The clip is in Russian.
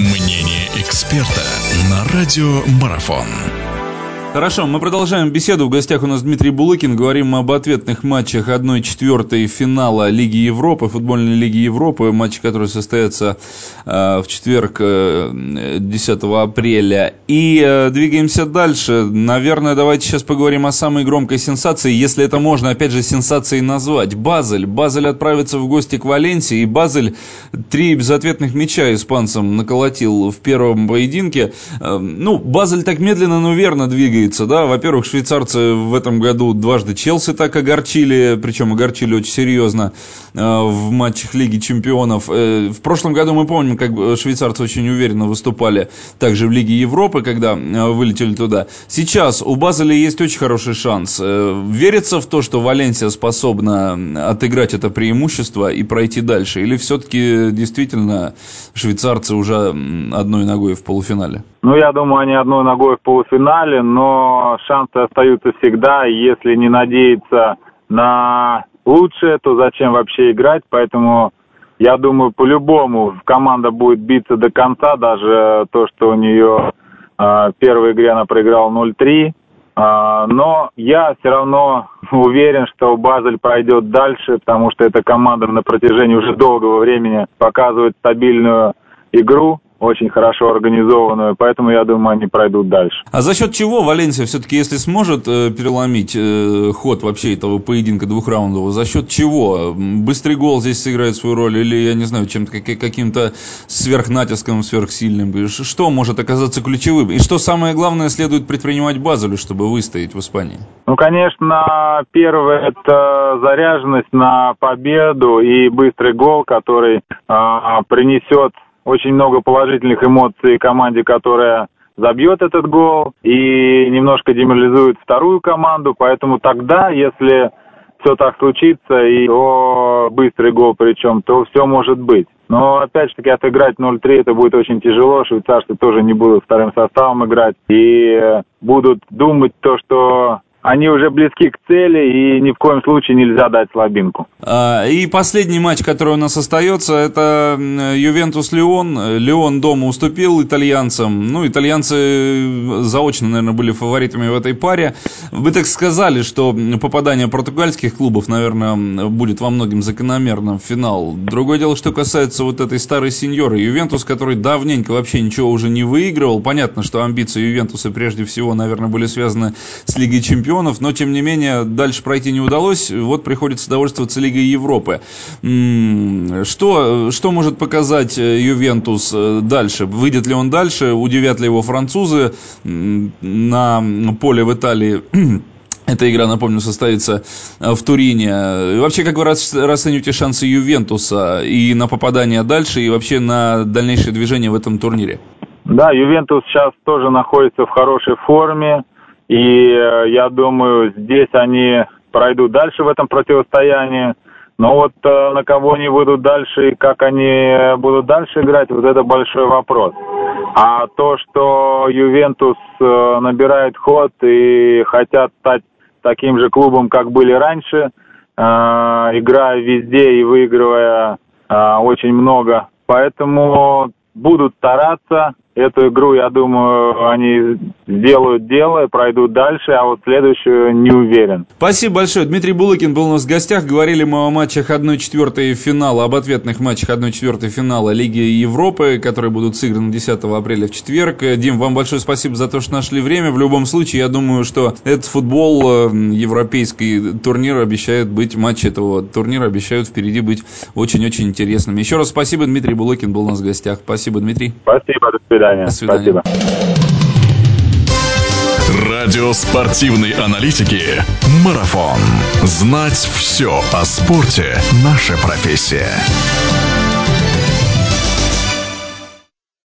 Мнение эксперта на радио Марафон. Хорошо, мы продолжаем беседу. В гостях у нас Дмитрий Булыкин. Говорим об ответных матчах 1-4 финала Лиги Европы, футбольной Лиги Европы. Матчи, которые состоятся э, в четверг, э, 10 апреля. И э, двигаемся дальше. Наверное, давайте сейчас поговорим о самой громкой сенсации, если это можно, опять же, сенсацией назвать. Базель. Базель отправится в гости к Валенсии. И Базель три безответных мяча испанцам наколотил в первом поединке. Э, ну, Базель так медленно, но верно двигается двигается, да. Во-первых, швейцарцы в этом году дважды Челси так огорчили, причем огорчили очень серьезно э, в матчах Лиги Чемпионов. Э, в прошлом году мы помним, как швейцарцы очень уверенно выступали также в Лиге Европы, когда э, вылетели туда. Сейчас у Базеля есть очень хороший шанс. Верится в то, что Валенсия способна отыграть это преимущество и пройти дальше? Или все-таки действительно швейцарцы уже одной ногой в полуфинале? Ну, я думаю, они одной ногой в полуфинале, но шансы остаются всегда. Если не надеяться на лучшее, то зачем вообще играть? Поэтому я думаю, по-любому команда будет биться до конца. Даже то, что у нее э, в первой игре она проиграла 0-3. Э, но я все равно уверен, что Базель пройдет дальше, потому что эта команда на протяжении уже долгого времени показывает стабильную игру очень хорошо организованную, поэтому я думаю, они пройдут дальше. А за счет чего Валенсия все-таки, если сможет э, переломить э, ход вообще этого поединка двухраундового, за счет чего? Быстрый гол здесь сыграет свою роль или, я не знаю, чем-то каким-то сверхнатиском, сверхсильным? Что может оказаться ключевым? И что самое главное следует предпринимать Базелю, чтобы выстоять в Испании? Ну, конечно, первое это заряженность на победу и быстрый гол, который э, принесет очень много положительных эмоций команде, которая забьет этот гол и немножко деморализует вторую команду. Поэтому тогда, если все так случится, и о, быстрый гол причем, то все может быть. Но опять же таки отыграть 0-3 это будет очень тяжело. Швейцарцы тоже не будут вторым составом играть. И будут думать то, что они уже близки к цели, и ни в коем случае нельзя дать слабинку. А, и последний матч, который у нас остается, это Ювентус-Леон. Леон дома уступил итальянцам. Ну, итальянцы заочно, наверное, были фаворитами в этой паре. Вы так сказали, что попадание португальских клубов, наверное, будет во многом закономерным в финал. Другое дело, что касается вот этой старой сеньоры. Ювентус, который давненько вообще ничего уже не выигрывал. Понятно, что амбиции Ювентуса прежде всего, наверное, были связаны с Лигой Чемпионов чемпионов, но тем не менее дальше пройти не удалось. Вот приходится довольствоваться Лигой Европы. Что, что может показать э, Ювентус э, дальше? Выйдет ли он дальше? Удивят ли его французы на поле в Италии? Эта игра, напомню, состоится э, в Турине. Вообще, как вы расцениваете шансы Ювентуса и на попадание дальше, и вообще на дальнейшее движение в этом турнире? Да, Ювентус сейчас тоже находится в хорошей форме. И э, я думаю, здесь они пройдут дальше в этом противостоянии. Но вот э, на кого они выйдут дальше и как они будут дальше играть, вот это большой вопрос. А то, что Ювентус э, набирает ход и хотят стать таким же клубом, как были раньше, играя везде и выигрывая очень много. Поэтому будут стараться, Эту игру, я думаю, они сделают дело и пройдут дальше, а вот следующую не уверен. Спасибо большое. Дмитрий Булыкин был у нас в гостях. Говорили мы о матчах 1-4 финала, об ответных матчах 1-4 финала Лиги Европы, которые будут сыграны 10 апреля в четверг. Дим, вам большое спасибо за то, что нашли время. В любом случае, я думаю, что этот футбол, э, европейский турнир обещает быть, матчи этого турнира обещают впереди быть очень-очень интересными. Еще раз спасибо, Дмитрий Булыкин был у нас в гостях. Спасибо, Дмитрий. Спасибо, до свидания свидания. До свидания. Спасибо. Радио спортивной аналитики «Марафон». Знать все о спорте – наша профессия.